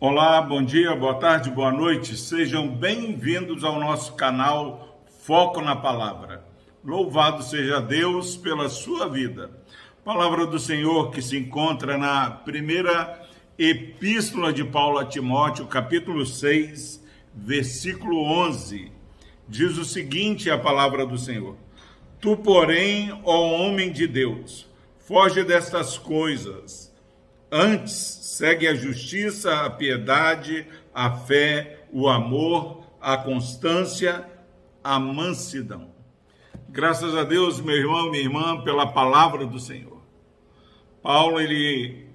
Olá, bom dia, boa tarde, boa noite. Sejam bem-vindos ao nosso canal Foco na Palavra. Louvado seja Deus pela sua vida. Palavra do Senhor que se encontra na primeira epístola de Paulo a Timóteo, capítulo 6, versículo 11. Diz o seguinte: a palavra do Senhor: Tu, porém, ó homem de Deus, foge destas coisas Antes, segue a justiça, a piedade, a fé, o amor, a constância, a mansidão. Graças a Deus, meu irmão, minha irmã, pela palavra do Senhor. Paulo, ele,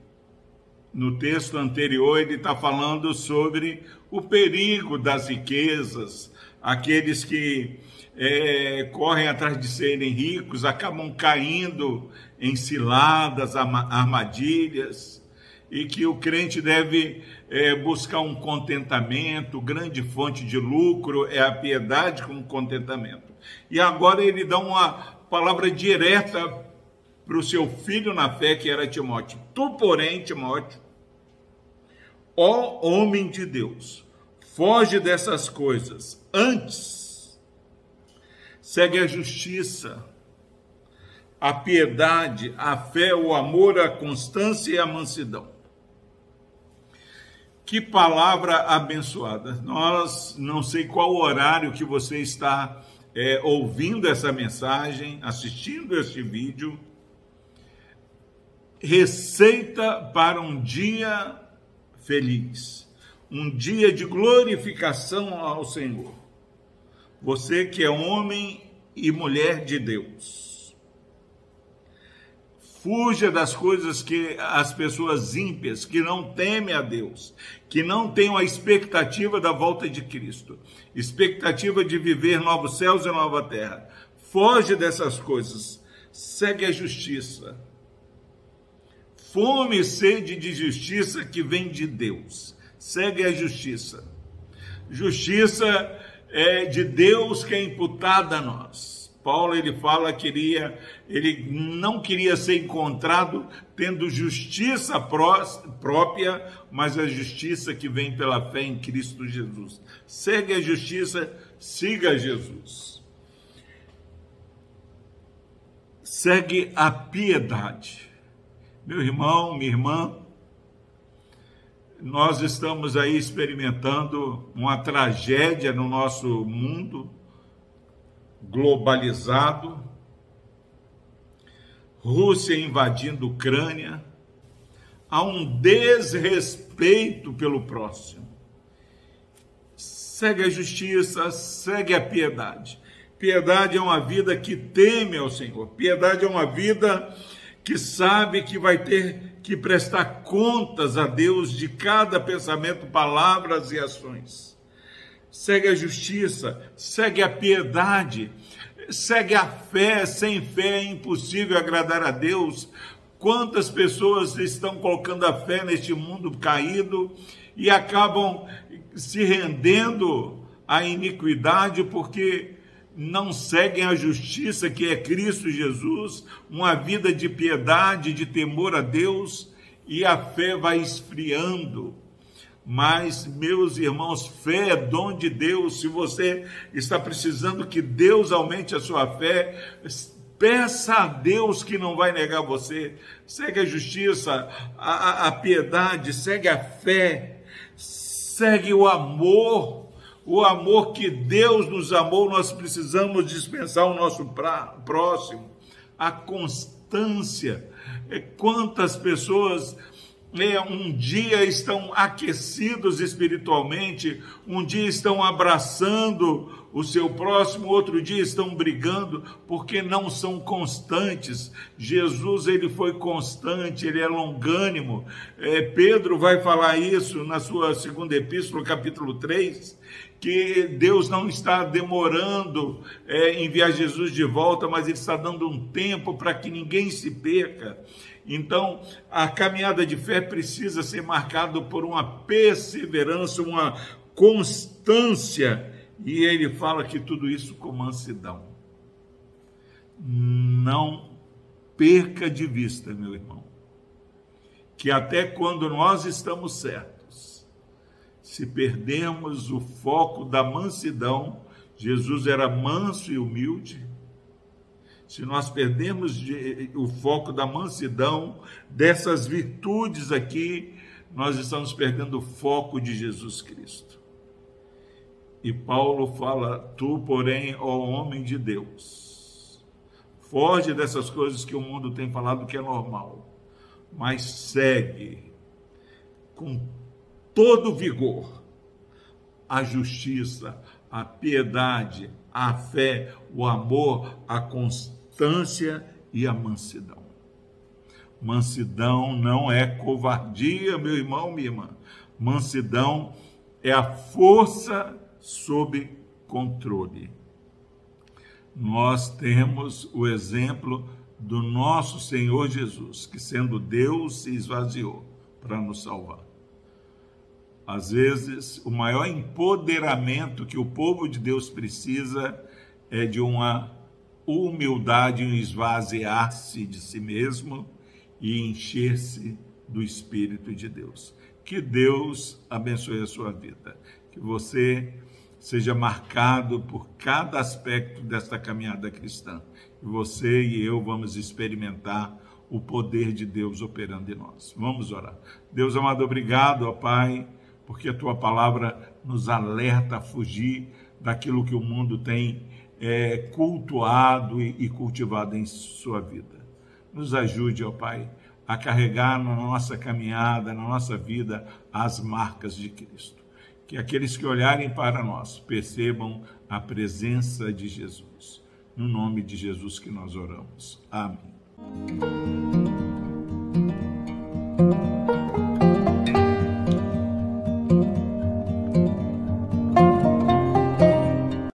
no texto anterior, ele está falando sobre o perigo das riquezas, aqueles que é, correm atrás de serem ricos, acabam caindo em ciladas, armadilhas e que o crente deve é, buscar um contentamento, grande fonte de lucro é a piedade com contentamento. E agora ele dá uma palavra direta para o seu filho na fé, que era Timóteo. Tu, porém, Timóteo, ó homem de Deus, foge dessas coisas. Antes, segue a justiça, a piedade, a fé, o amor, a constância e a mansidão. Que palavra abençoada. Nós não sei qual horário que você está é, ouvindo essa mensagem, assistindo este vídeo. Receita para um dia feliz, um dia de glorificação ao Senhor. Você que é homem e mulher de Deus Fuja das coisas que as pessoas ímpias, que não temem a Deus, que não têm a expectativa da volta de Cristo, expectativa de viver novos céus e nova terra. Foge dessas coisas. Segue a justiça. Fome e sede de justiça que vem de Deus. Segue a justiça. Justiça é de Deus que é imputada a nós Paulo ele fala que queria, ele não queria ser encontrado tendo justiça pró própria, mas a justiça que vem pela fé em Cristo Jesus. Segue a justiça, siga Jesus. Segue a piedade. Meu irmão, minha irmã, nós estamos aí experimentando uma tragédia no nosso mundo globalizado, Rússia invadindo Ucrânia, há um desrespeito pelo próximo. Segue a justiça, segue a piedade. Piedade é uma vida que teme ao Senhor. Piedade é uma vida que sabe que vai ter que prestar contas a Deus de cada pensamento, palavras e ações segue a justiça, segue a piedade, segue a fé. Sem fé é impossível agradar a Deus. Quantas pessoas estão colocando a fé neste mundo caído e acabam se rendendo à iniquidade porque não seguem a justiça que é Cristo Jesus, uma vida de piedade, de temor a Deus, e a fé vai esfriando. Mas, meus irmãos, fé é dom de Deus. Se você está precisando que Deus aumente a sua fé, peça a Deus que não vai negar você. Segue a justiça, a, a piedade, segue a fé, segue o amor. O amor que Deus nos amou, nós precisamos dispensar o nosso pra, próximo. A constância. É, quantas pessoas um dia estão aquecidos espiritualmente, um dia estão abraçando o seu próximo, outro dia estão brigando, porque não são constantes. Jesus, ele foi constante, ele é longânimo. É, Pedro vai falar isso na sua segunda epístola, capítulo 3, que Deus não está demorando é, enviar Jesus de volta, mas ele está dando um tempo para que ninguém se perca. Então, a caminhada de fé precisa ser marcada por uma perseverança, uma constância, e ele fala que tudo isso com mansidão. Não perca de vista, meu irmão, que até quando nós estamos certos, se perdemos o foco da mansidão, Jesus era manso e humilde. Se nós perdemos o foco da mansidão, dessas virtudes aqui, nós estamos perdendo o foco de Jesus Cristo. E Paulo fala: Tu, porém, ó homem de Deus, foge dessas coisas que o mundo tem falado que é normal, mas segue com todo vigor a justiça, a piedade, a fé, o amor, a constância e a mansidão. Mansidão não é covardia, meu irmão, minha irmã. Mansidão é a força sob controle. Nós temos o exemplo do nosso Senhor Jesus, que sendo Deus se esvaziou para nos salvar. Às vezes, o maior empoderamento que o povo de Deus precisa é de uma humildade, um esvaziar-se de si mesmo e encher-se do Espírito de Deus. Que Deus abençoe a sua vida. Que você seja marcado por cada aspecto desta caminhada cristã. E você e eu vamos experimentar o poder de Deus operando em nós. Vamos orar. Deus amado, obrigado, ó Pai, porque a tua palavra nos alerta a fugir daquilo que o mundo tem é, cultuado e, e cultivado em sua vida. Nos ajude, ó Pai, a carregar na nossa caminhada, na nossa vida, as marcas de Cristo que aqueles que olharem para nós percebam a presença de Jesus. No nome de Jesus que nós oramos. Amém.